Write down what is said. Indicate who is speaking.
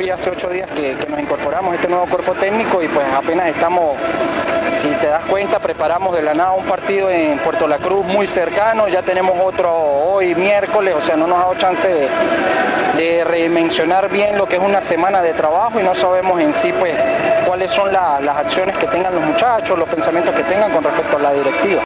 Speaker 1: hoy hace ocho días que, que nos incorporamos a este nuevo cuerpo técnico y pues apenas estamos si te das cuenta, preparamos de la nada un partido en Puerto La Cruz muy cercano, ya tenemos otro hoy miércoles, o sea, no nos ha dado chance de, de remencionar bien lo que es una semana de trabajo y no sabemos en sí pues cuáles son las acciones que tengan los muchachos, los pensamientos que tengan con respecto a la directiva.